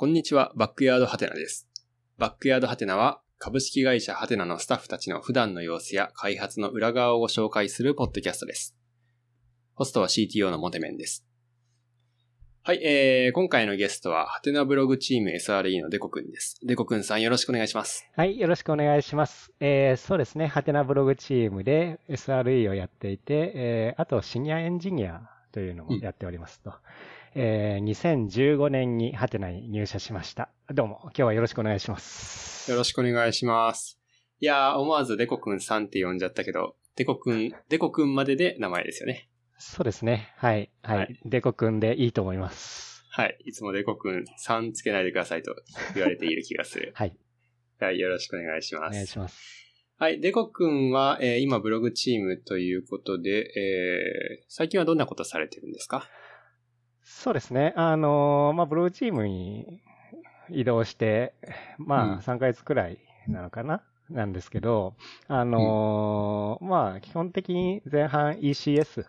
こんにちは、バックヤードハテナです。バックヤードハテナは、株式会社ハテナのスタッフたちの普段の様子や開発の裏側をご紹介するポッドキャストです。ホストは CTO のモテメンです。はい、えー、今回のゲストは、ハテナブログチーム SRE のデコくんです。デコくんさんよろしくお願いします。はい、よろしくお願いします。えー、そうですね、ハテナブログチームで SRE をやっていて、えー、あとシニアエンジニアというのもやっておりますと。えー、2015年にハテナに入社しました。どうも、今日はよろしくお願いします。よろしくお願いします。いやー、思わずデコくんさんって呼んじゃったけど、デコくん、デコくんまでで名前ですよね。そうですね、はい、はい。はいデコくんでいいと思います。はい。いつもデコくんさんつけないでくださいと言われている気がする。はい、はい。よろしくお願いしおます。願いします。はい。デコくんは、えー今ブログチームということで、えー最近はどんなことされてるんですか？そうですね、あのーまあ、ブログチームに移動して、まうん。あ、3ヶ月くらいなのかな、なんですけど、あのーまあ、基本的に前半 ECS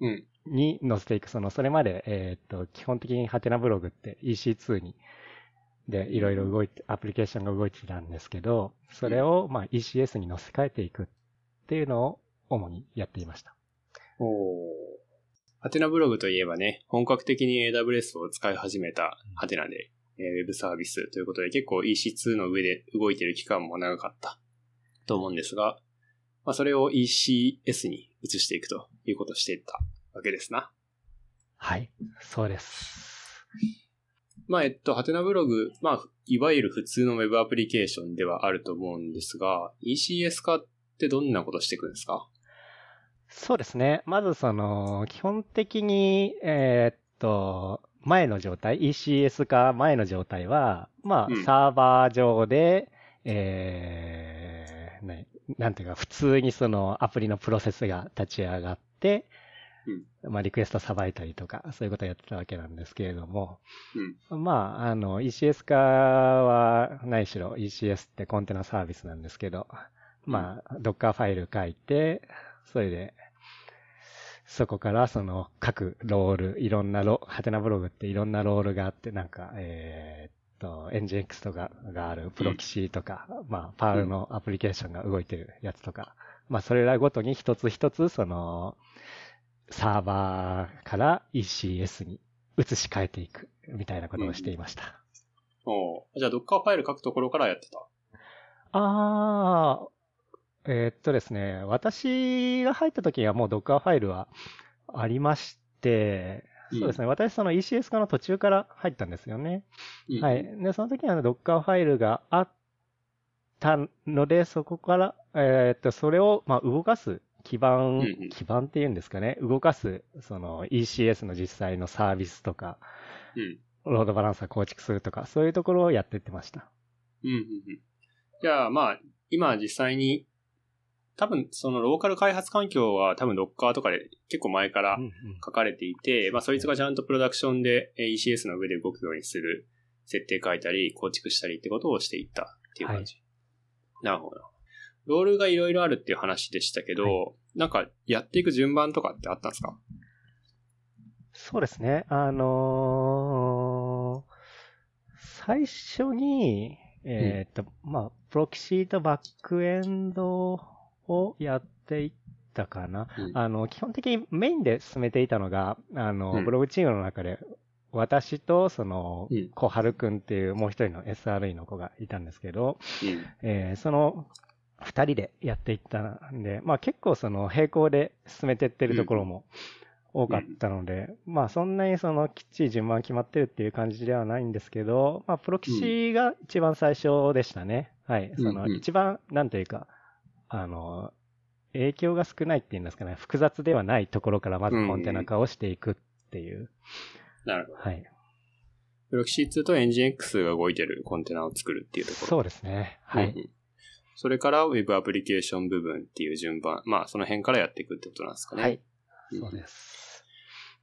うん。に載せていく、その、それまで、えーっと、基本的にハテナブログって EC2 に、で、いろいろ動いて、アプリケーションが動いてたんですけど、それを、まあ、ECS に載せ替えていくっていうのを主にやっていました。おハテナブログといえばね、本格的に AWS を使い始めたハテナで、えーウェブサービスということで結構 EC2 の上で動いてる期間も長かったと思うんですが、まあそれを ECS に移していくということをしていったわけですな。はい、そうです。まあ、えっと、ハテナブログ、まあ、いわゆる普通のウェブアプリケーションではあると思うんですが、ECS 化ってどんなことしていくんですか？そうですね。まずその、基本的に、えーっと、前の状態、ECS 化前の状態は、まあ、うん。サーバー上で、えー、ね、なんていうか、普通にそのアプリのプロセスが立ち上がって、まあ、リクエストさばいたりとか、そういうことをやってたわけなんですけれども、まあ、あの、ECS 化は、ないしろ ECS ってコンテナサービスなんですけど、まあ、Docker ファイル書いて、それで、そこからその各ロール、いろんなロ、ハテナブログっていろんなロールがあって、なんか、えーっと、NGX とかがあるプロキシとか、まあ、パールのアプリケーションが動いてるやつとか、まあ、それらごとに一つ一つ、その、サーバーから ECS に移し替えていく、みたいなことをしていました。おーじゃあ、Docker ファイル書くところからやってた？ああ、えーっとですね、私が入った時にはもう Docker ファイルはありまして、そうですね、私その ECS 化の途中から入ったんですよね。うんはい。で、その時には Docker ファイルがあったので、そこから、えーっと、それを、まあ、動かす基盤、基盤っていうんですかね、動かす、その ECS の実際のサービスとか、うん。ロードバランサー構築するとか、そういうところをやってってました。うん。うん。うん。じゃあ、まあ、今実際に、多分、そのローカル開発環境は多分 Docker とかで結構前からうんうん。書かれていて、まあ、そいつがちゃんとプロダクションでえー ECS の上で動くようにする設定書いたり、構築したりってことをしていったっていう感じ。なるほど。ロールがいろいろあるっていう話でしたけど、はなんかやっていく順番とかってあったんですか？そうですね。あのー最初に、えーっと、まあ、プロキシーとバックエンドをやっていったかな。うんあの、基本的にメインで進めていたのが、あの、うんブログチームの中で、私と、そのうん、小春くんっていうもう一人の SRE の子がいたんですけど、うん。えーその二人でやっていったんで、まあ結構その並行で進めていってるところも多かったので、まあそんなにそのきっちり順番決まってるっていう感じではないんですけど、まあプロキシが一番最初でしたね。はい。その一番、なんというか、あの、影響が少ないっていうんですかね、複雑ではないところからまずコンテナ化をしていくっていう。なるほど。はい。プロキシ2と NGX が動いてるコンテナを作るっていうところ。そうですね。はい。うんうんそれから Web アプリケーション部分っていう順番。まあ、その辺からやっていくってことなんですかね。はい。うんそうです。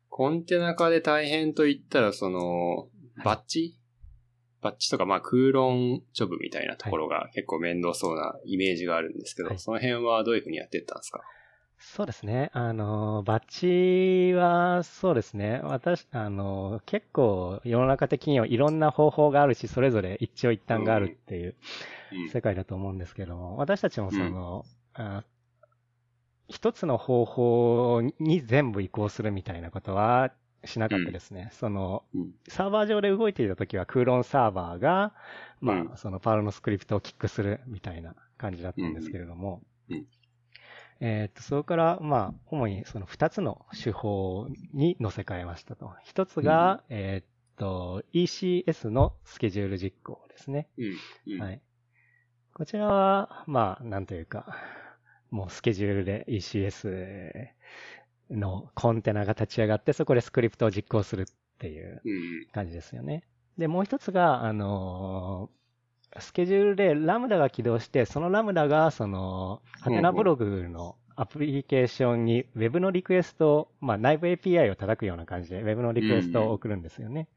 コンテナ化で大変と言ったら、その、バッチ、バッチとか、まあ、空論ジョブみたいなところが結構面倒そうなイメージがあるんですけど、はい。その辺はどういうふうにやってったんですか？そうですね。あの、バッチは、そうですね。私、あの、結構世の中的にはいろんな方法があるし、それぞれ一長一短があるっていう世界だと思うんですけども、私たちもその、うん、一つの方法に全部移行するみたいなことはしなかったですね。うん、その、サーバー上で動いていたときは、クーロンサーバーが、まあ、そのパールのスクリプトをキックするみたいな感じだったんですけれども、えっ、と、そこから、まあ、主にその二つの手法に乗せ替えましたと。一つが、うん、えっ、と、ECS のスケジュール実行ですね。うん。うん、はい。こちらは、まあ、なんというか、もうスケジュールで ECS のコンテナが立ち上がって、そこでスクリプトを実行するっていう感じですよね。で、もう一つが、あのスケジュールでラムダが起動して、そのラムダが、その、ハテナブログのアプリケーションに Web のリクエストを、まあ内部 API を叩くような感じで Web のリクエストを送るんですよね。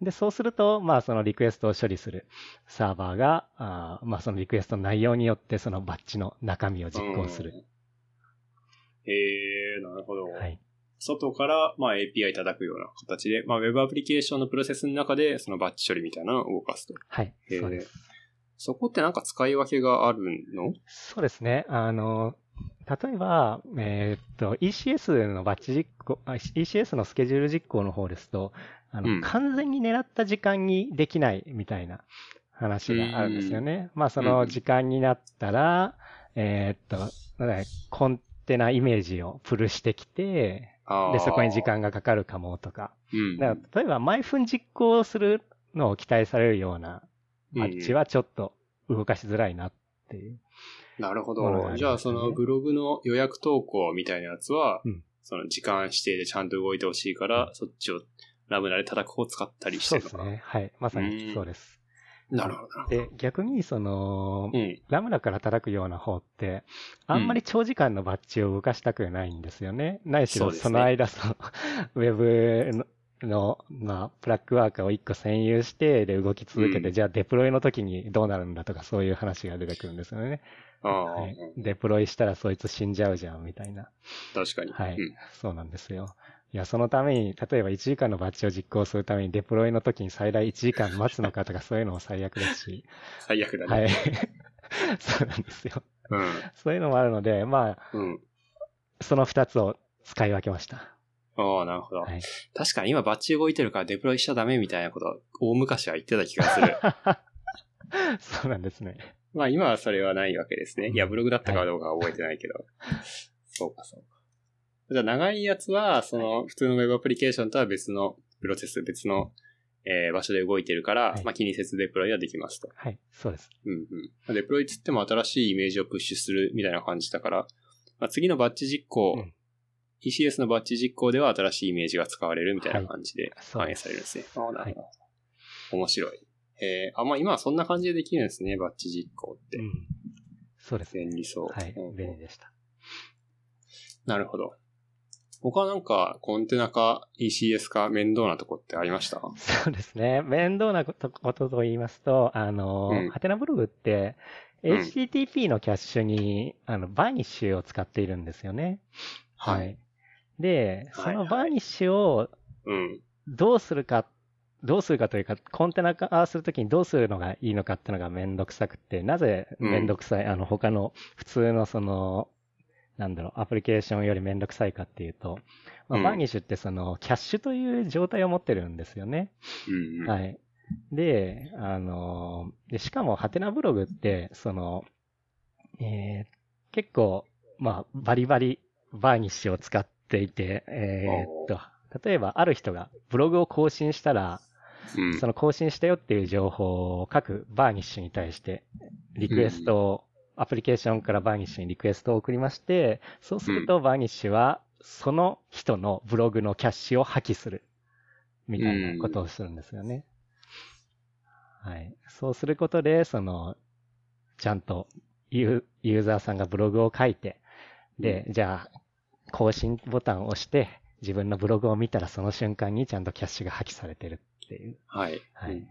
で、そうすると、まあそのリクエストを処理するサーバーが、あまあそのリクエストの内容によってそのバッチの中身を実行する。へえー、なるほど。はい。外から、まあ、API 叩くような形で、まあ、Web アプリケーションのプロセスの中で、そのバッチ処理みたいなのを動かすと。はい。そうです。そこってなんか使い分けがあるの？そうですね。あの、例えば、えー、っと、ECS のバッチ実行、ECS のスケジュール実行の方ですと、あの、うん、完全に狙った時間にできないみたいな話があるんですよね。まあ、その時間になったら、うん、えー、っと、コンテナイメージをプルしてきて、で、そこに時間がかかるかもとか。うん、だから例えば毎分実行するのを期待されるようなあっちはちょっと動かしづらいなっていう。なるほど。じゃあそのブログの予約投稿みたいなやつは、うん、その時間指定でちゃんと動いてほしいから、うん、そっちをラムダで叩く方を使ったりしてるそうですね。はい。まさにそうです。なるほど。で、逆に、その、うん、ラムダから叩くような方って、あんまり長時間のバッジを動かしたくないんですよね。ないしろ、その間、その、ウェブの、まあ、ブラックワーカーを1個占有して、で、動き続けて、うん、じゃあデプロイの時にどうなるんだとか、そういう話が出てくるんですよね。はい、デプロイしたらそいつ死んじゃうじゃん、みたいな。確かに。はい、うん、そうなんですよ。いや、そのために、例えば1時間のバッチを実行するためにデプロイの時に最大1時間待つのかとか、そういうのも最悪ですし。最悪だね。はい。そうなんですよ。うん。そういうのもあるので、まあ、うん、その2つを使い分けました。ああ、なるほど、はい。確かに今バッチ動いてるからデプロイしちゃダメみたいなこと、大昔は言ってた気がする。そうなんですね。まあ今はそれはないわけですね。いや、ブログだったかどうかは覚えてないけど。はい、そうか、そうか。じゃあ長いやつは、その普通の Web アプリケーションとは別のプロセス、別の、えー、場所で動いてるから、はい、まあ気にせずデプロイはできますと。はい、そうです。うんうん。デプロイつっても新しいイメージをプッシュするみたいな感じだから、まあ、次のバッチ実行、うん ECS のバッチ実行では新しいイメージが使われるみたいな感じで反映されるんですね。はい、あなるほど。面白い。えー、あ、まあ今はそんな感じでできるんですね、バッチ実行って。うん、そうですね。便利そう。はい、うん、便利でした。なるほど。他なんかコンテナか ECS か面倒なとこってありました？そうですね。面倒なことと言いますと、あの、うん、はてなブログって、HTTP のキャッシュに、あの、 Varnish を使っているんですよね。はい。で、その Varnish をどうするか、どうするかというか、コンテナ化するときにどうするのがいいのかっていうのがめんどくさくて、なぜめんどくさい、うん、あの、他の普通のその、なんだろう、アプリケーションよりめんどくさいかっていうと、まあ、 Varnish ってその、キャッシュという状態を持ってるんですよね。うん、はい。で、あの、で、しかも、はてなブログって、その、えー、結構、まあ、バリバリ Varnish を使ってていて、えー、っと、例えばある人がブログを更新したら、うん、その更新したよっていう情報を各 Varnish に対してリクエストを、うん、アプリケーションから Varnish にリクエストを送りまして、そうすると Varnish はその人のブログのキャッシュを破棄する。みたいなことをするんですよね。はい。そうすることで、その、ちゃんとユーザーさんがブログを書いて、で、じゃあ、更新ボタンを押して、自分のブログを見たらその瞬間にちゃんとキャッシュが破棄されてるっていう。はい。はい。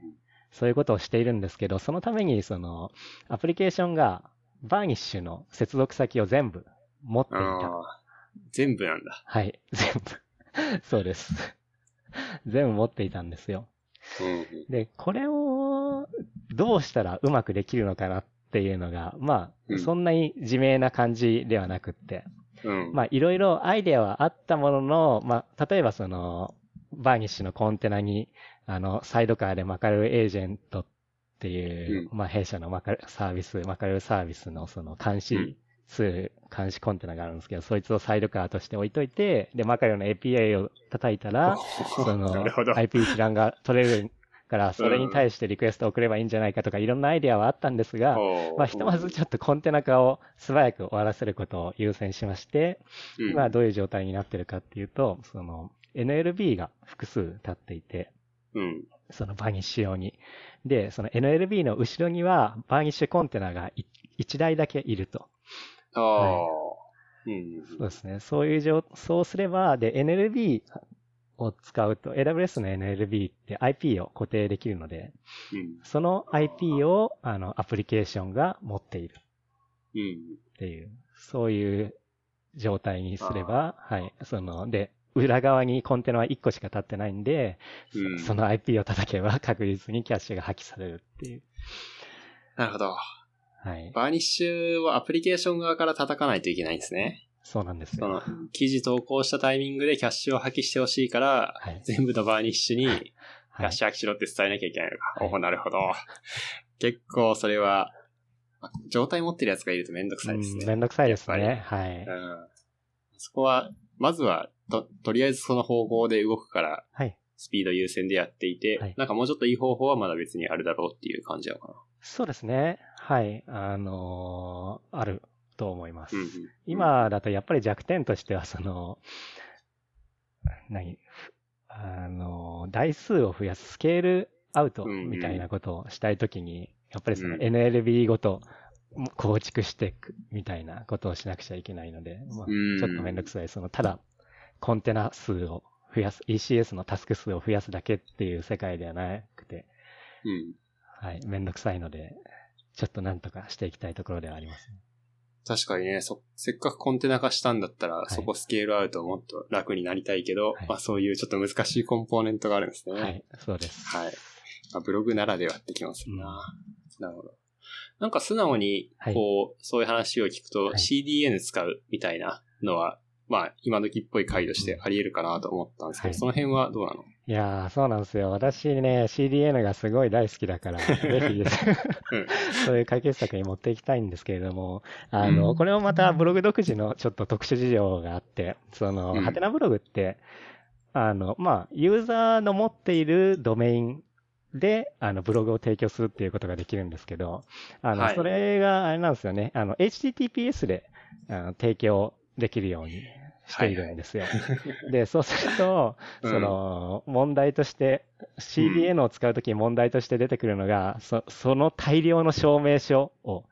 そういうことをしているんですけど、そのためにその、アプリケーションがバーニッシュの接続先を全部持っていた。全部なんだ。はい、全部。そうです。全部持っていたんですよ。で、これをどうしたらうまくできるのかなっていうのが、まあ、そんなに自明な感じではなくって、うん、まあ、いろいろアイデアはあったものの、まあ、例えばその、バーニッシュのコンテナに、あの、サイドカーでマカルエージェントっていう、うん、まあ、弊社のマカルサービス、マカルサービスのその監視ツール、監視コンテナがあるんですけど、そいつをサイドカーとして置いといて、で、マカルの API を叩いたら、その、IP 一覧が取れるから、それに対してリクエストを送ればいいんじゃないかとか、いろんなアイデアはあったんですが、まあ、ひとまずちょっとコンテナ化を素早く終わらせることを優先しまして、今どういう状態になってるかっていうと、その、NLB が複数立っていて、うん、そのバーニッシュ用に。で、その NLB の後ろにはバーニッシュコンテナが1台だけいると。ああ、はい、うん。そうですね。そういう状、そうすれば、で、NLB を使うと、AWS の NLB って IP を固定できるので、うん、その IP を、あの、アプリケーションが持っている。うん。っていう、そういう状態にすれば、はい。その、で、裏側にコンテナは1個しか立ってないんで、うん、その IP を叩けば確実にキャッシュが破棄されるっていう。なるほど。はい。 Varnish はアプリケーション側から叩かないといけないんですね。そうなんですよ。その、記事投稿したタイミングでキャッシュを破棄してほしいから、はい、全部の Varnish に、キャッシュ破棄しろって伝えなきゃいけないのか。はい、おなるほど。結構それは、状態持ってるやつがいるとめんどくさいですね。めんどくさいですね。はい。うん。そこは、まずは、と、とりあえずその方向で動くから、はい。スピード優先でやっていて、はい、なんかもうちょっといい方法はまだ別にあるだろうっていう感じなのかな。そうですね。はい。あのー、あると思います。うんうん、今だとやっぱり弱点としては、その、何？あの、台数を増やすスケールアウトみたいなことをしたいときに、やっぱりその NLB ごと構築していくみたいなことをしなくちゃいけないので、まあ、ちょっとめんどくさい。その、ただ、コンテナ数を増やす、ECS のタスク数を増やすだけっていう世界ではなくて、うん、はい、めんどくさいので、ちょっとなんとかしていきたいところではあります、ね。確かにね、そ、せっかくコンテナ化したんだったら、はい、そこスケールアウトもっと楽になりたいけど、はい、まあそういうちょっと難しいコンポーネントがあるんですね。はい、そうです。はい。まあ、ブログならではってきますな、うん、なるほど。なんか素直に、こう、はい、そういう話を聞くと、CDN 使うみたいなのは、まあ、今時っぽい回としてあり得るかなと思ったんですけど、その辺はどうなの？いやー、そうなんですよ。私ね、CDN がすごい大好きだから、ぜひそういう解決策に持っていきたいんですけれども、あの、うん、これもまたブログ独自のちょっと特殊事情があって、その、ハテナブログって、あの、まあ、ユーザーの持っているドメインで、あの、ブログを提供するっていうことができるんですけど、あの、はい、それがあれなんですよね、あの、HTTPS であの提供できるようにしているんですよ。はい、で、そうすると、その、問題として、CDN を使うときに問題として出てくるのが、そその大量の証明書を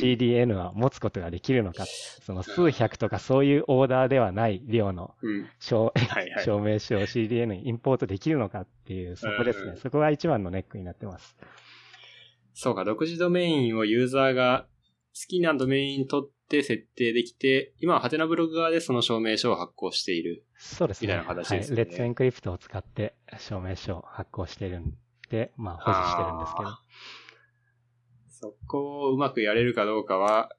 CDN は持つことができるのか、その数百とかそういうオーダーではない量の証,、証明書を CDN にインポートできるのかっていう、そこですね。そこが一番のネックになってます。そうか、独自ドメインをユーザーが好きなドメインにとって設定できて、今はハテナブログ側でその証明書を発行している。そうですね。みたいな形ですね。はい、レッツエンクリプトを使って証明書を発行しているんで、まあ保持してるんですけど。そこをうまくやれるかどうかは、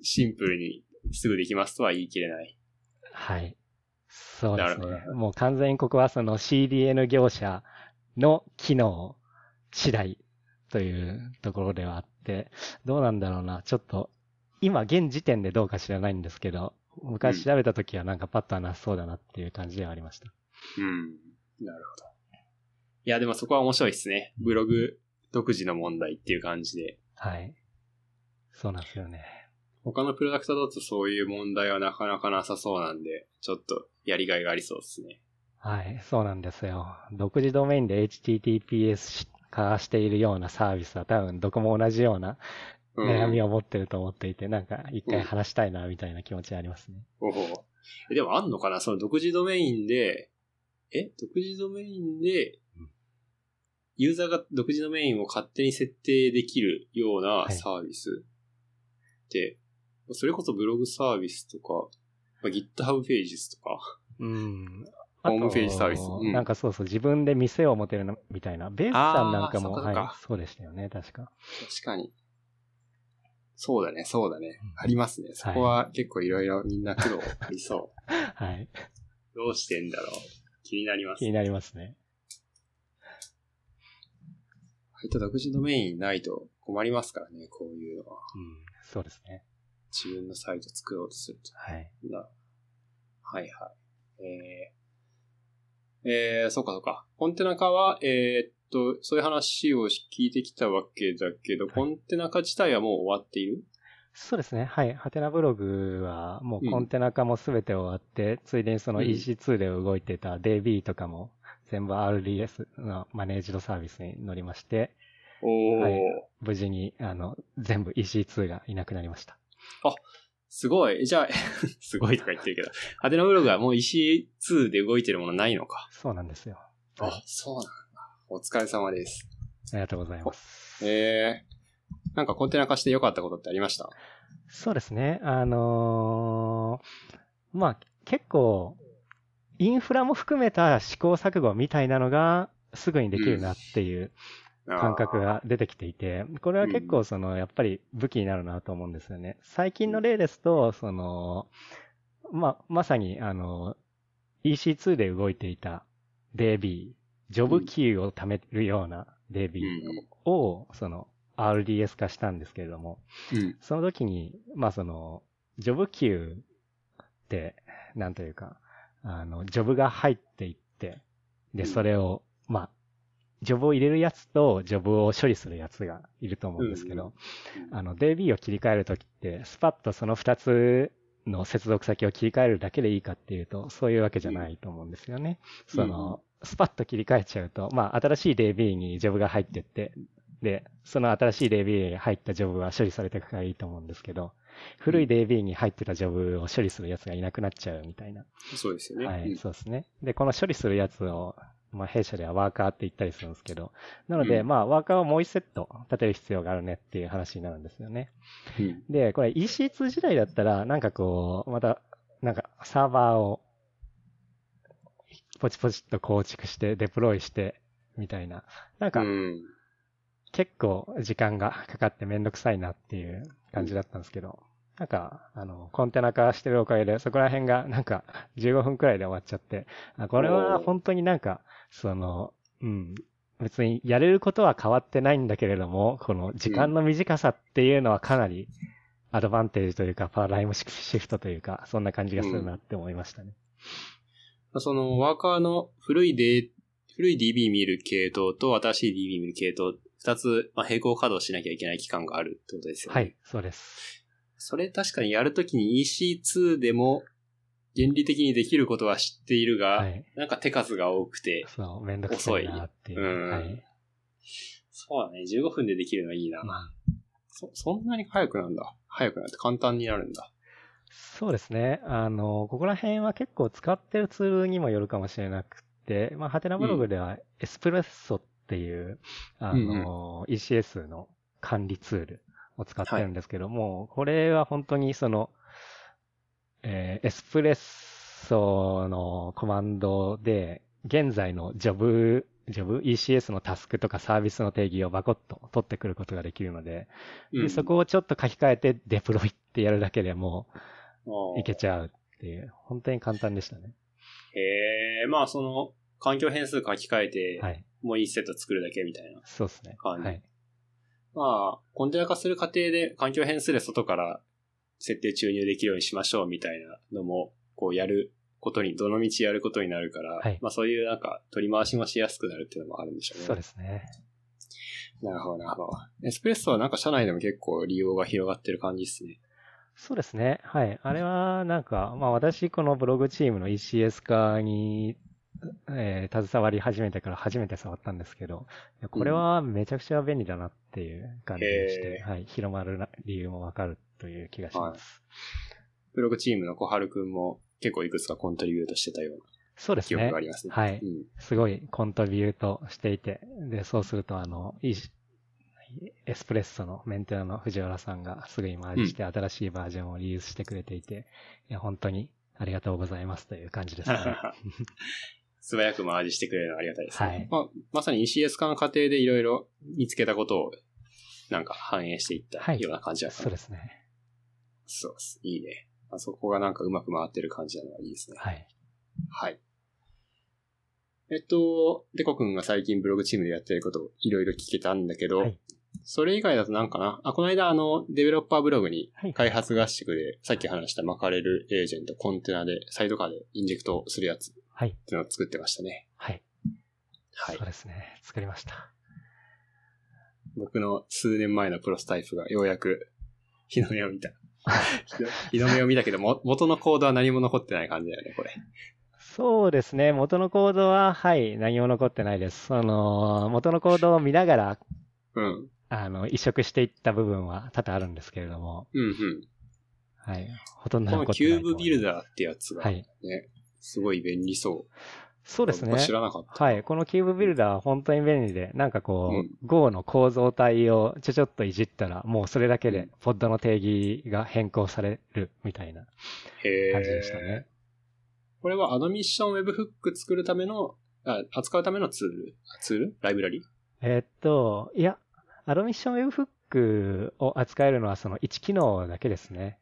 シンプルにすぐできますとは言い切れない。はい。そうですね。もう完全にここはその CDN 業者の機能次第というところではあって、どうなんだろうな。ちょっと今現時点でどうか知らないんですけど、昔調べた時はなんかパッとはなそうだなっていう感じではありました。うん。なるほど。いや、でもそこは面白いですね。ブログ独自の問題っていう感じで。はい。そうなんですよね。他のプロダクトだとそういう問題はなかなかなさそうなんで、ちょっとやりがいがありそうですね。はい、そうなんですよ。独自ドメインで HTTPS 化しているようなサービスは多分どこも同じような悩みを持ってると思っていて、なんか一回話したいな、みたいな気持ちありますね。おお。でもあんのかな？その独自ドメインで、え？独自ドメインで、ユーザーが独自ドメインを勝手に設定できるようなサービスって、はい、それこそブログサービスとか、GitHub ページとか。うん。ホームページサービス。うん、なんかそうそう、自分で店を持てるのみたいな。ベースさんなんかも、はい、そうでしたよね、確か。確かに。そうだね、そうだね。ありますね。そこは結構いろいろみんな苦労ありそう。はい。どうしてんだろう。気になります、気になりますね。はいと独自ドメインないと困りますからね、こういうのは。うん、そうですね。自分のサイト作ろうとすると。はい。なはいはい。えー、えー、そうかそうか。コンテナ化は、えー、っと、そういう話を聞いてきたわけだけど、はい、コンテナ化自体はもう終わっている？そうですね。はい。ハテナブログはもうコンテナ化もすべて終わって、うん、ついでにその EC2 で動いてた DB とかも全部 RDS のマネージドサービスに乗りまして、はい、無事にあの全部 EC2 がいなくなりました。あ、すごい。じゃあ、すごいとか言ってるけど、ハテナブログはもう EC2 で動いてるものないのか。そうなんですよ。あ、そうなんだ。お疲れ様です。ありがとうございます。えー、なんかコンテナ化して良かったことってありました？そうですね。あのー、まあ、結構、インフラも含めた試行錯誤みたいなのがすぐにできるなっていう感覚が出てきていて、これは結構その、やっぱり武器になるなと思うんですよね。最近の例ですと、その、まあ、まさにあの、EC2 で動いていた DB、ジョブキーを貯めるような DB を、その、RDS 化したんですけれども、その時に、まあその、ジョブキューって、なんというか、あの、ジョブが入っていって、で、それを、まあ、ジョブを入れるやつと、ジョブを処理するやつがいると思うんですけど、あの、DB を切り替えるときって、スパッとその2つの接続先を切り替えるだけでいいかっていうと、そういうわけじゃないと思うんですよね。その、スパッと切り替えちゃうと、まあ、新しい DB にジョブが入ってって、で、その新しい DB に入ったジョブは処理されていくからいいと思うんですけど、古い DB に入ってたジョブを処理するやつがいなくなっちゃうみたいな。そうですよね。はい、そうですね。で、この処理するやつを、まあ、弊社ではワーカーって言ったりするんですけど、なので、まあ、ワーカーをもう一セット立てる必要があるねっていう話になるんですよね。うん、で、これ EC2 時代だったら、なんかこう、また、なんかサーバーをポチポチっと構築してデプロイして、みたいな。なんか、結構時間がかかってめんどくさいなっていう感じだったんですけど、なんか、あの、コンテナ化してるおかげで、そこら辺がなんか15分くらいで終わっちゃって、あこれは本当になんか、その、うん、別にやれることは変わってないんだけれども、この時間の短さっていうのはかなりアドバンテージというか、パラダイムシフトというか、そんな感じがするなって思いましたね。うん、そのワーカーの古いデ古い DB 見る系統と新しい DB 見る系統、二つ、まあ、並行稼働しなきゃいけない期間があるってことですよね。はい、そうです。それ確かにやるときに EC2 でも原理的にできることは知っているが、はい、なんか手数が多くて、そう、めんどくさいなっていう。うん。はい、そうだね、15分でできるのはいいな。うん、そ、そんなに早くなんだ。早くなって簡単になるんだ。そうですね。あの、ここら辺は結構使ってるツールにもよるかもしれなくて、まあ、ハテナブログではエスプレッソっていう、うん、あの、うんうん、ECS の管理ツールを使ってるんですけども、はい、これは本当にその、えー、エスプレッソのコマンドで、現在のジョブ、ジョブ ECS のタスクとかサービスの定義をバコッと取ってくることができるので、うん、でそこをちょっと書き換えてデプロイってやるだけでもいけちゃうっていう、本当に簡単でしたね。へえ、まあその環境変数書き換えて、はい、もういいセット作るだけみたいなそうですね。はい。まあ、コンテナ化する過程で環境変数で外から設定注入できるようにしましょうみたいなのも、こうやることに、どの道やることになるから、はい、まあそういうなんか取り回しもしやすくなるっていうのもあるんでしょうね。そうですね。なるほど、なるほど。エスプレッソはなんか社内でも結構利用が広がってる感じですね。そうですね。はい。あれは、なんか、まあ私、このブログチームの ECS 化にえー、携わり始めてから初めて触ったんですけど、これはめちゃくちゃ便利だなっていう感じでして、はい、広まる理由もわかるという気がします。はい、ブログチームの小春くんも結構いくつかコントリビュートしてたような。そうですね。記憶がありますね。はい、うん。すごいコントリビュートしていて、で、そうすると、あの、いいエスプレッソのメンテナーの藤原さんがすぐに回りして新しいバージョンをリリースしてくれていて、いや、本当にありがとうございますという感じですね。素早く回りしてくれるのはありがたいですね。はい。まあ、まさに ECS 化の過程でいろいろ見つけたことをなんか反映していったような感じだった、はい、そうですね。そうです。いいね。あそこがなんかうまく回ってる感じなのがいいですね。はい。はい。えっと、デコ君が最近ブログチームでやってることをいろいろ聞けたんだけど、はい、それ以外だとなんかな？あ、この間あの、デベロッパーブログに開発合宿で、さっき話した巻かれるエージェント、コンテナで、サイドカーでインジェクトするやつ。はい。っていうのを作ってましたね。はい。はい。そうですね。作りました。僕の数年前のプロスタイプがようやく日の目を見た。日の目を見たけども、元のコードは何も残ってない感じだよね、これ。そうですね。元のコードは、はい、何も残ってないです。その、元のコードを見ながら、うん。あの、移植していった部分は多々あるんですけれども。うんうん。はい。ほとんど残ってキューブビルダーってやつが、ね、はい、すごい便利そう。そうですね。知らなかった。はい。このキューブビルダーは本当に便利で、なんかこう、うん、Go の構造体をちょちょっといじったら、もうそれだけで、ポッドの定義が変更されるみたいな感じでしたね。これはアドミッションウェブフック作るための、あ扱うためのツール？ツール？ライブラリ？えー、っと、いや、アドミッションウェブフックを扱えるのはその1機能だけですね。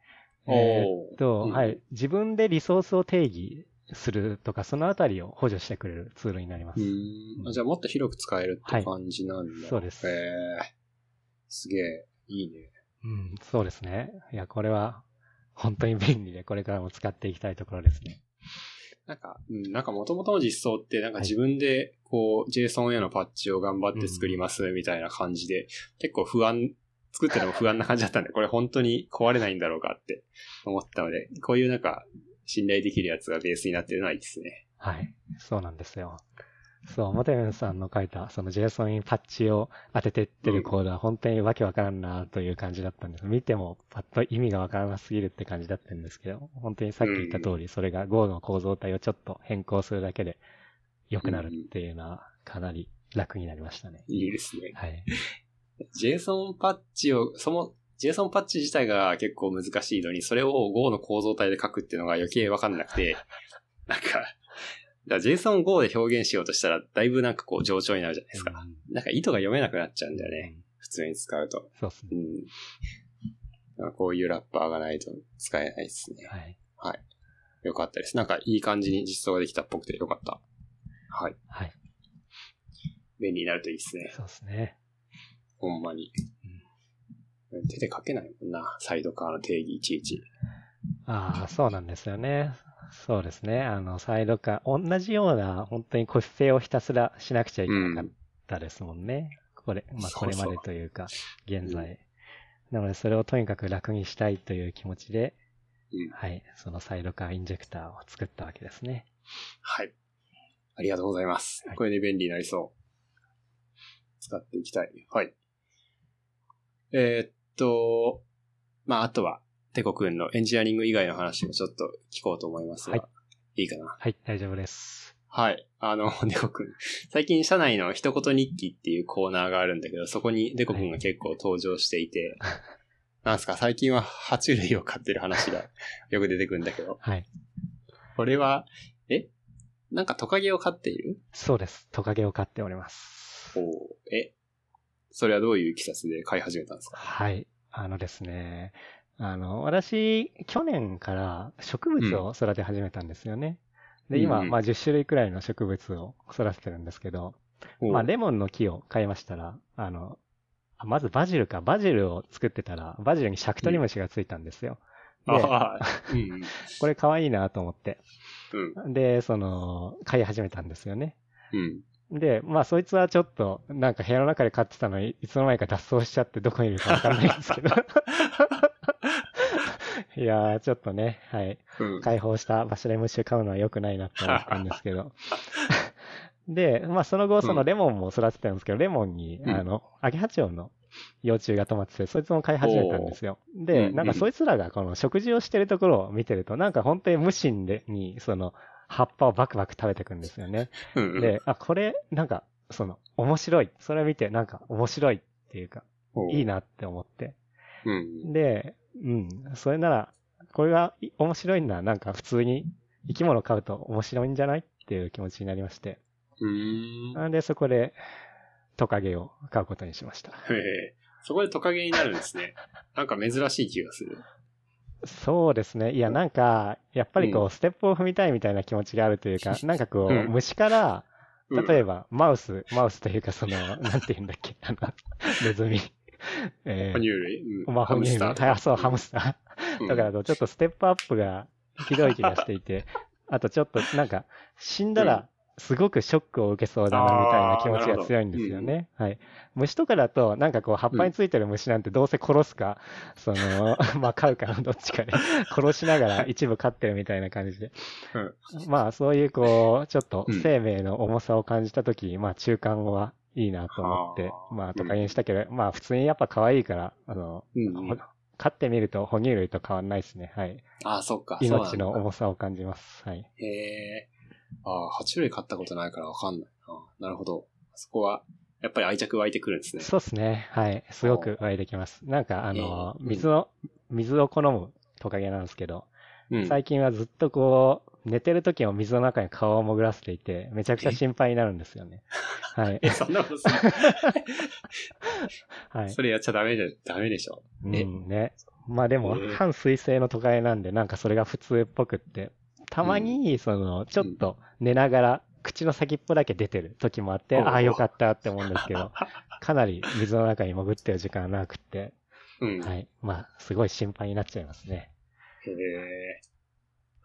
えー、っと、うん、はい。自分でリソースを定義するとか、そのあたりを補助してくれるツールになります。うんじゃあもっと広く使えるって感じなんだ。はい、そうです。へえー、すげえ、いいね。うん、そうですね。いや、これは本当に便利で、これからも使っていきたいところですね。なんか、うん、なんか元々の実装って、なんか自分で、こう、JSON へのパッチを頑張って作りますみたいな感じで、結構不安、作ってても不安な感じだったんで、これ本当に壊れないんだろうかって思ったので、こういうなんか、信頼できるやつがベースになってるのはいいですね。はい。そうなんですよ。そう、モテメンさんの書いた、その JSON にパッチを当ててってるコードは本当にわけわからんなという感じだったんです。見てもパッと意味がわからなすぎるって感じだったんですけど、本当にさっき言った通り、それが Go の構造体をちょっと変更するだけで良くなるっていうのはかなり楽になりましたね。いいですね。はい。JSON パッチを、その JSON パッチ自体が結構難しいのに、それを Go の構造体で書くっていうのが余計わかんなくて、なんか、JSON Go で表現しようとしたら、だいぶなんかこう上調になるじゃないですか。うん、なんか意図が読めなくなっちゃうんだよね。うん、普通に使うと。そうですね。うん。こういうラッパーがないと使えないですね。はい。はい。よかったです。なんかいい感じに実装ができたっぽくてよかった。はい。はい。便利になるといいですね。そうですね。ほんまに。うん、手で書けないもんな。サイドカーの定義いちいち。ああ、そうなんですよね。そうですね。あの、サイドカー、同じような、本当に個室性をひたすらしなくちゃいけなかったですもんね。うん、これ、まあ、これまでというか、現在、うん。なので、それをとにかく楽にしたいという気持ちで、うん、はい、そのサイドカーインジェクターを作ったわけですね。はい。ありがとうございます。はい、これで便利になりそう。使っていきたい。はい。えー、っと、まあ、あとは、テコ君のエンジニアリング以外の話もちょっと聞こうと思いますが、はい、いいかな？はい、大丈夫です。はい。あの、デコ君。最近社内の一言日記っていうコーナーがあるんだけど、そこにデコ君が結構登場していて、はい、なんすか、最近は爬虫類を飼ってる話が よく出てくるんだけど。はい。これは、え？なんかトカゲを飼っている？そうです。トカゲを飼っております。おえ？それはどういういきさつで飼い始めたんですか？はい。あのですね、あの、私、去年から植物を育て始めたんですよね。うん、で、今、まあ10種類くらいの植物を育ててるんですけど、まあレモンの木を買いましたら、あの、まずバジルか、バジルを作ってたら、バジルにシャクトリムシがついたんですよ。うん、で、これ可愛いなと思って。うん、で、その、飼い始めたんですよね。うん、で、まあそいつはちょっと、なんか部屋の中で飼ってたのに、いつの間にか脱走しちゃってどこにいるかわかんないんですけど。いやー、ちょっとね、はい。うん、解放したバシラムシを飼うのは良くないなって思ったんですけど。で、まあその後、そのレモンも育ててたんですけど、レモンに、あの、アゲハチョウの幼虫が止まってて、そいつも飼い始めたんですよ。で、なんかそいつらがこの食事をしてるところを見てると、なんか本当に無心でに、その、葉っぱをバクバク食べてくんですよね。で、あ、これ、なんか、その、面白い。それを見て、なんか面白いっていうか、いいなって思って。うん、で、うん、それならこれが面白いのはなんか普通に生き物飼うと面白いんじゃない？っていう気持ちになりまして。うん。なんでそこでトカゲを飼うことにしました。へえ。そこでトカゲになるんですね。なんか珍しい気がする。そうですね。いや、なんか、やっぱりこう、ステップを踏みたいみたいな気持ちがあるというか、なんかこう、虫から、例えば、マウス、マウスというか、その、なんて言うんだっけ、あの、ネズミ。えー、哺乳類、うん、まあ、哺乳類。はい、そう、ハムスター。だから、ちょっとステップアップがひどい気がしていて、あとちょっと、なんか、死んだら、すごくショックを受けそうだなみたいな気持ちが強いんですよね。はい。虫とかだと、なんかこう、葉っぱについてる虫なんてどうせ殺すか、うん、その、まあ、飼うかのどっちかで、殺しながら一部飼ってるみたいな感じで。うん、まあ、そういうこう、ちょっと生命の重さを感じたとき、まあ、中間はいいなと思って、まあ、とかにしたけど、まあ、普通にやっぱ可愛いから、あの、飼ってみると哺乳類と変わんないですね。はい。ああ、そっか。命の重さを感じます。はい。へえ。ああ、爬虫類飼ったことないからわかんない。あなるほど。そこは、やっぱり愛着湧いてくるんですね。そうですね。はい。すごく湧いてきます。なんか、あの、水を、水を好むトカゲなんですけど、うん、最近はずっとこう、寝てる時も水の中に顔を潜らせていて、めちゃくちゃ心配になるんですよね。はい。え、そんなことする はい。それやっちゃダメで、ダメでしょ。うん、ね。まあでも、半水性のトカゲなんで、なんかそれが普通っぽくって、たまに、その、ちょっと寝ながら、口の先っぽだけ出てる時もあって、ああ、よかったって思うんですけど、かなり水の中に潜ってる時間が長くって、うん、はい。まあ、すごい心配になっちゃいますね。へえ。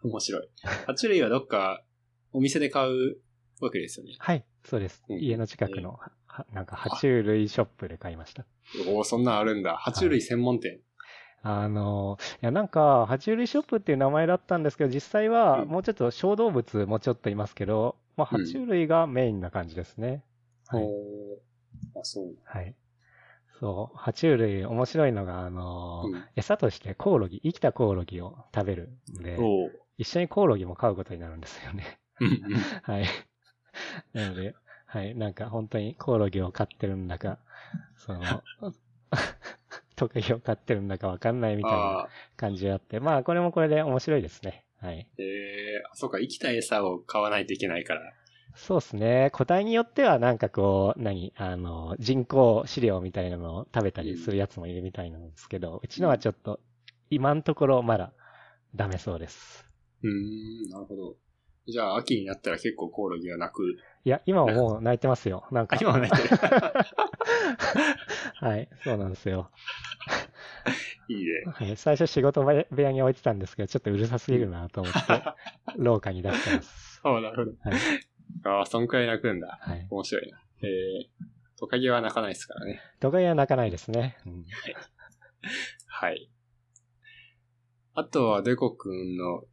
面白い。爬虫類はどっかお店で買うわけですよね。はい、そうです。うん、家の近くの、なんか爬虫類ショップで買いました。おお、そんなんあるんだ。爬虫類専門店。あの、いやなんか、爬虫類ショップっていう名前だったんですけど、実際はもうちょっと小動物もちょっといますけど、まあ、爬虫類がメインな感じですね。うん、はい。あ、そう。はい。そう、爬虫類面白いのが、あの、うん、餌としてコオロギ、生きたコオロギを食べるんで、一緒にコオロギも飼うことになるんですよね。はい。なので、はい、なんか本当にコオロギを飼ってるんだか、その、トカゲを飼ってるんだかわかんないみたいな感じがあって、まあこれもこれで面白いですね。はい。ええー、そうか、生きた餌を買わないといけないから。そうですね。個体によってはなんかこう、何、あの、人工飼料みたいなのを食べたりするやつもいるみたいなんですけど、うん、うちのはちょっと、今のところまだダメそうです。うん、なるほど。じゃあ、秋になったら結構コオロギは泣く。いや、今はもう泣いてますよ。なんか。今は泣いてる。はい、そうなんですよ。いいね。はい、最初仕事部屋に置いてたんですけど、ちょっとうるさすぎるなと思って、廊下に出してます。そう、なるほど。はい、ああ、そんくらい泣くんだ。はい。面白いな。えー、トカゲは泣かないですからね。トカゲは泣かないですね。うん、はい。あとは、デコ君の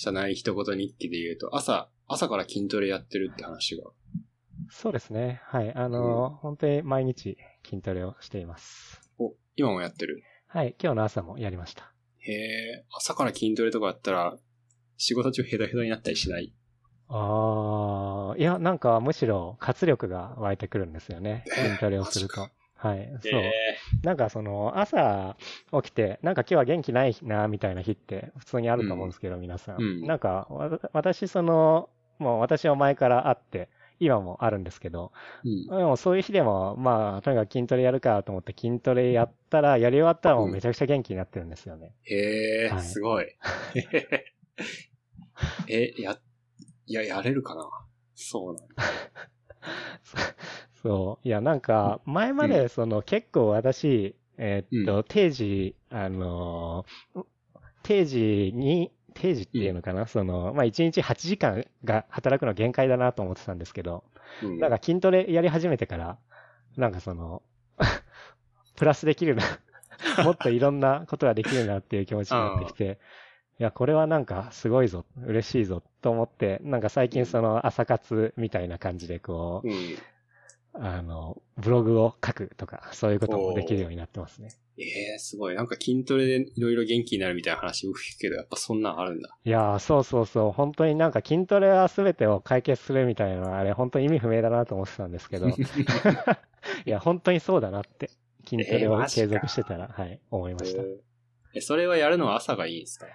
社内一言日記で言うと、朝、朝から筋トレやってるって話が。そうですね。はい。あの、うん、本当に毎日筋トレをしています。お、今もやってる？はい。今日の朝もやりました。へえ、朝から筋トレとかやったら、仕事中ヘドヘドになったりしない？ああ、いや、なんかむしろ活力が湧いてくるんですよね。筋トレをすると。はい。そう。なんかその、朝起きて、なんか今日は元気ないな、みたいな日って普通にあると思うんですけど、うん、皆さん。うん、なんか、私その、もう私は前からあって、今もあるんですけど、うん、でもそういう日でも、まあ、とにかく筋トレやるかと思って筋トレやったら、やり終わったらもうめちゃくちゃ元気になってるんですよね。へえ、はい、すごい。え、や、いや、やれるかな？そうなんだ。そう。いや、なんか、前まで、その、結構私、えー、っと、定時、あの定時に、定時っていうのかな、その、まあ、1日8時間が働くの限界だなと思ってたんですけど、なんか筋トレやり始めてから、なんかその、プラスできるな もっといろんなことができるなっていう気持ちになってきて、いや、これはなんかすごいぞ、嬉しいぞと思って、なんか最近その朝活みたいな感じでこう、あの、ブログを書くとか、そういうこともできるようになってますね。ええー、すごい。なんか筋トレでいろいろ元気になるみたいな話よく聞くけど、やっぱそんなんあるんだ。いやー、そうそうそう。本当になんか筋トレは全てを解決するみたいなのは、あれ本当に意味不明だなと思ってたんですけど。いや、本当にそうだなって。筋トレを継続してたら、はい、思いました。えー、それはやるのは朝がいいんですか？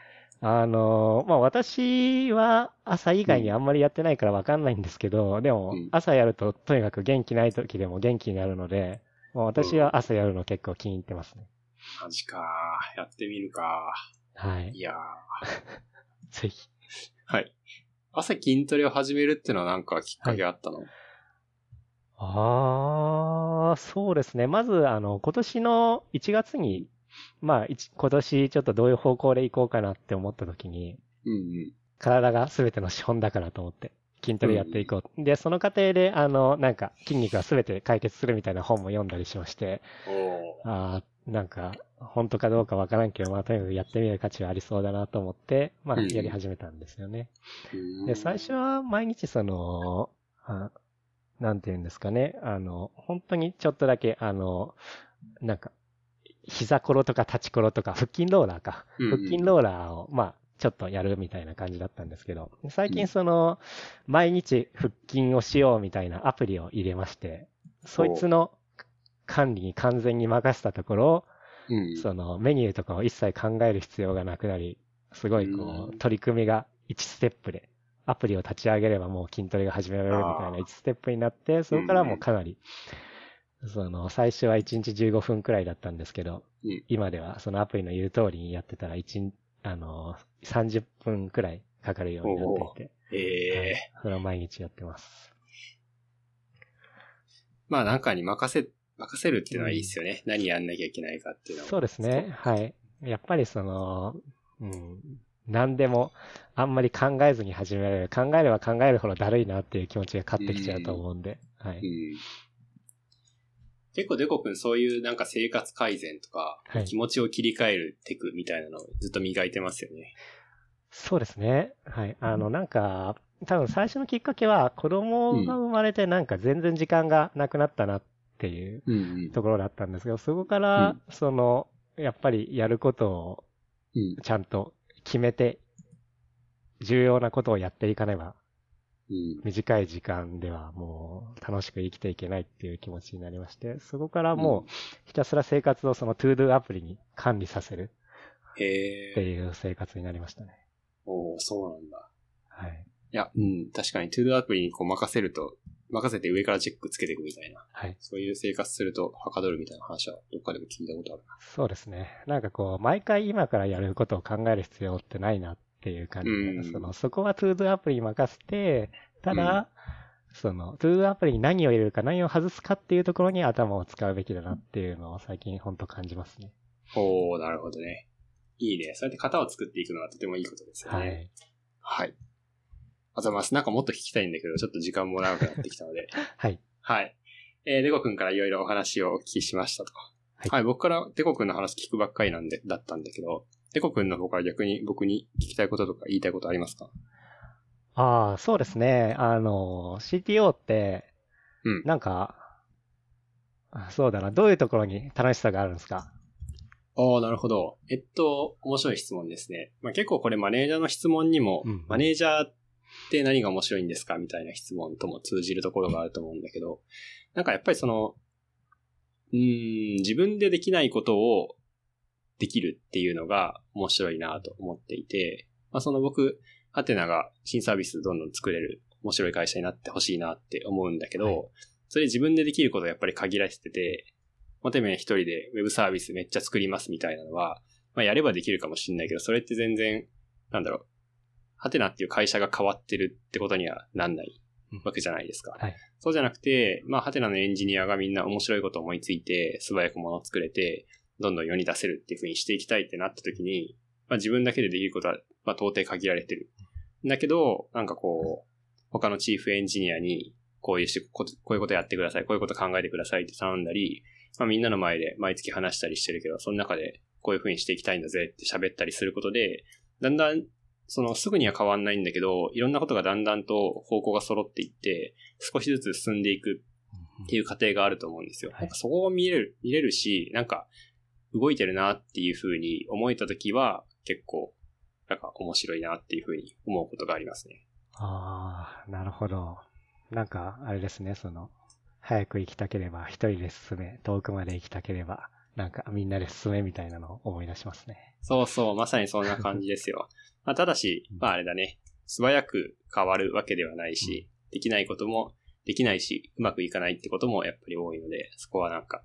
あの、まあ、私は朝以外にあんまりやってないからわかんないんですけど、うん、でも、朝やるととにかく元気ない時でも元気になるので、まあ、私は朝やるの結構気に入ってますね。マジか。やってみるか。はい。いやー。ぜひ。はい。朝筋トレを始めるっていうのはなんかきっかけあったの、はい、ああ、そうですね。まず、あの、今年の1月に、まあ、今年ちょっとどういう方向で行こうかなって思った時に、うんうん、体が全ての資本だからと思って、筋トレやっていこう。うん、で、その過程で、あの、なんか、筋肉が全て解決するみたいな本も読んだりしまして、ああ、なんか、本当かどうかわからんけど、まあ、とにかくやってみる価値はありそうだなと思って、まあ、やり始めたんですよね。うん、で、最初は毎日その、あなんて言うんですかね、あの、本当にちょっとだけ、あの、なんか、膝ころとか立ちころとか、腹筋ローラーか。腹筋ローラーを、まあ、ちょっとやるみたいな感じだったんですけど、最近その、毎日腹筋をしようみたいなアプリを入れまして、そいつの管理に完全に任せたところ、そのメニューとかを一切考える必要がなくなり、すごいこう、取り組みが1ステップで、アプリを立ち上げればもう筋トレが始められるみたいな1ステップになって、そこからもうかなり、その、最初は1日15分くらいだったんですけど、今ではそのアプリの言う通りにやってたら1、あの、30分くらいかかるようになっていて、ええー、それを毎日やってます。まあなんかに任せ任せるっていうのはいいですよね。うん、何やんなきゃいけないかっていうのは。そうですね。はい。やっぱりその、うん、何でもあんまり考えずに始められる。考えれば考えるほどだるいなっていう気持ちが勝ってきちゃうと思うんで。うん、はい、うん。結構デコ君そういうなんか生活改善とか、はい、気持ちを切り替えるテクみたいなのをずっと磨いてますよね。そうですね。はい。あの、なんか、多分最初のきっかけは子供が生まれてなんか全然時間がなくなったなっっていうところだったんですけど、そこから、その、やっぱりやることをちゃんと決めて、重要なことをやっていかねば、短い時間ではもう楽しく生きていけないっていう気持ちになりまして、そこからもうひたすら生活をその ToDo アプリに管理させるっていう生活になりましたね。おおそうなんだ。はい。いや、うん、確かに ToDo アプリにこう任せると任せて上からチェックつけていくみたいな。はい。そういう生活するとはかどるみたいな話はどっかでも聞いたことあるな。そうですね。なんかこう、毎回今からやることを考える必要ってないなっていう感じで、うん、その、そこは ToDo アプリに任せて、ただ、うん、その、ToDo アプリに何を入れるか何を外すかっていうところに頭を使うべきだなっていうのを最近本当感じますね。おー、なるほどね。いいね。そうやって型を作っていくのはとてもいいことですよね。はい。はい。あざます。なんかもっと聞きたいんだけど、ちょっと時間も長くなってきたので。はい。はい。えー、デコ君からいろいろお話をお聞きしましたと。はい、はい。僕からデコ君の話聞くばっかりなんで、だったんだけど、デコ君の方から逆に僕に聞きたいこととか言いたいことありますか？ああ、そうですね。あの、CTO って、うん。なんか、そうだな。どういうところに楽しさがあるんですか？ああ、なるほど。えっと、面白い質問ですね。まあ、結構これマネージャーの質問にも、うん、マネージャーって何が面白いんですかみたいな質問とも通じるところがあると思うんだけど、なんかやっぱりその、うん、自分でできないことをできるっていうのが面白いなと思っていて、まあその僕、ハテナが新サービスどんどん作れる面白い会社になってほしいなって思うんだけど、はい、それ自分でできることがやっぱり限られてて、モテメン一人でウェブサービスめっちゃ作りますみたいなのは、まあやればできるかもしれないけど、それって全然、なんだろう、ハテナっていう会社が変わってるってことにはなんないわけじゃないですか。はい、そうじゃなくて、まあ、ハテナのエンジニアがみんな面白いことを思いついて、素早くものを作れて、どんどん世に出せるっていうふうにしていきたいってなった時に、まあ、自分だけでできることは、まあ、到底限られてる。だけど、なんかこう、他のチーフエンジニアに、こういうし、こういうことやってください、こういうこと考えてくださいって頼んだり、まあ、みんなの前で毎月話したりしてるけど、その中でこういうふうにしていきたいんだぜって喋ったりすることで、だんだんそのすぐには変わんないんだけど、いろんなことがだんだんと方向が揃っていって、少しずつ進んでいくっていう過程があると思うんですよ。なんかそこを見れる、見れるし、なんか動いてるなっていうふうに思えたときは、結構、なんか面白いなっていうふうに思うことがありますね。ああ、なるほど。なんか、あれですね、その、早く行きたければ一人で進め、遠くまで行きたければなんかみんなで進めみたいなのを思い出しますね。そうそう、まさにそんな感じですよ。まあ、ただし、まああれだね、素早く変わるわけではないし、できないこともできないし、うまくいかないってこともやっぱり多いので、そこはなんか、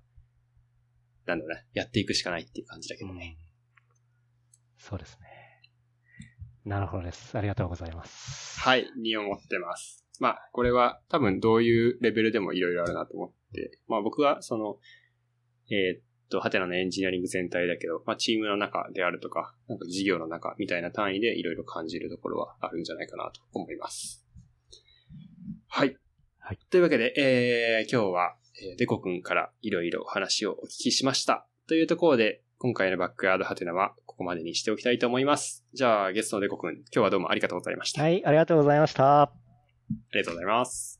なんだろうな、やっていくしかないっていう感じだけどね。うん、そうですね。なるほどです。ありがとうございます。はい、に思ってます。まあ、これは多分どういうレベルでもいろいろあるなと思って、まあ僕はその、えー、っと、ハテナのエンジニアリング全体だけど、まあチームの中であるとか、なんか事業の中みたいな単位でいろいろ感じるところはあるんじゃないかなと思います。はい。はい。というわけで、えー、今日は、えー、デコ君からいろいろ話をお聞きしました。というところで、今回のバックヤードハテナはここまでにしておきたいと思います。じゃあ、ゲストのデコ君、今日はどうもありがとうございました。はい、ありがとうございました。ありがとうございます。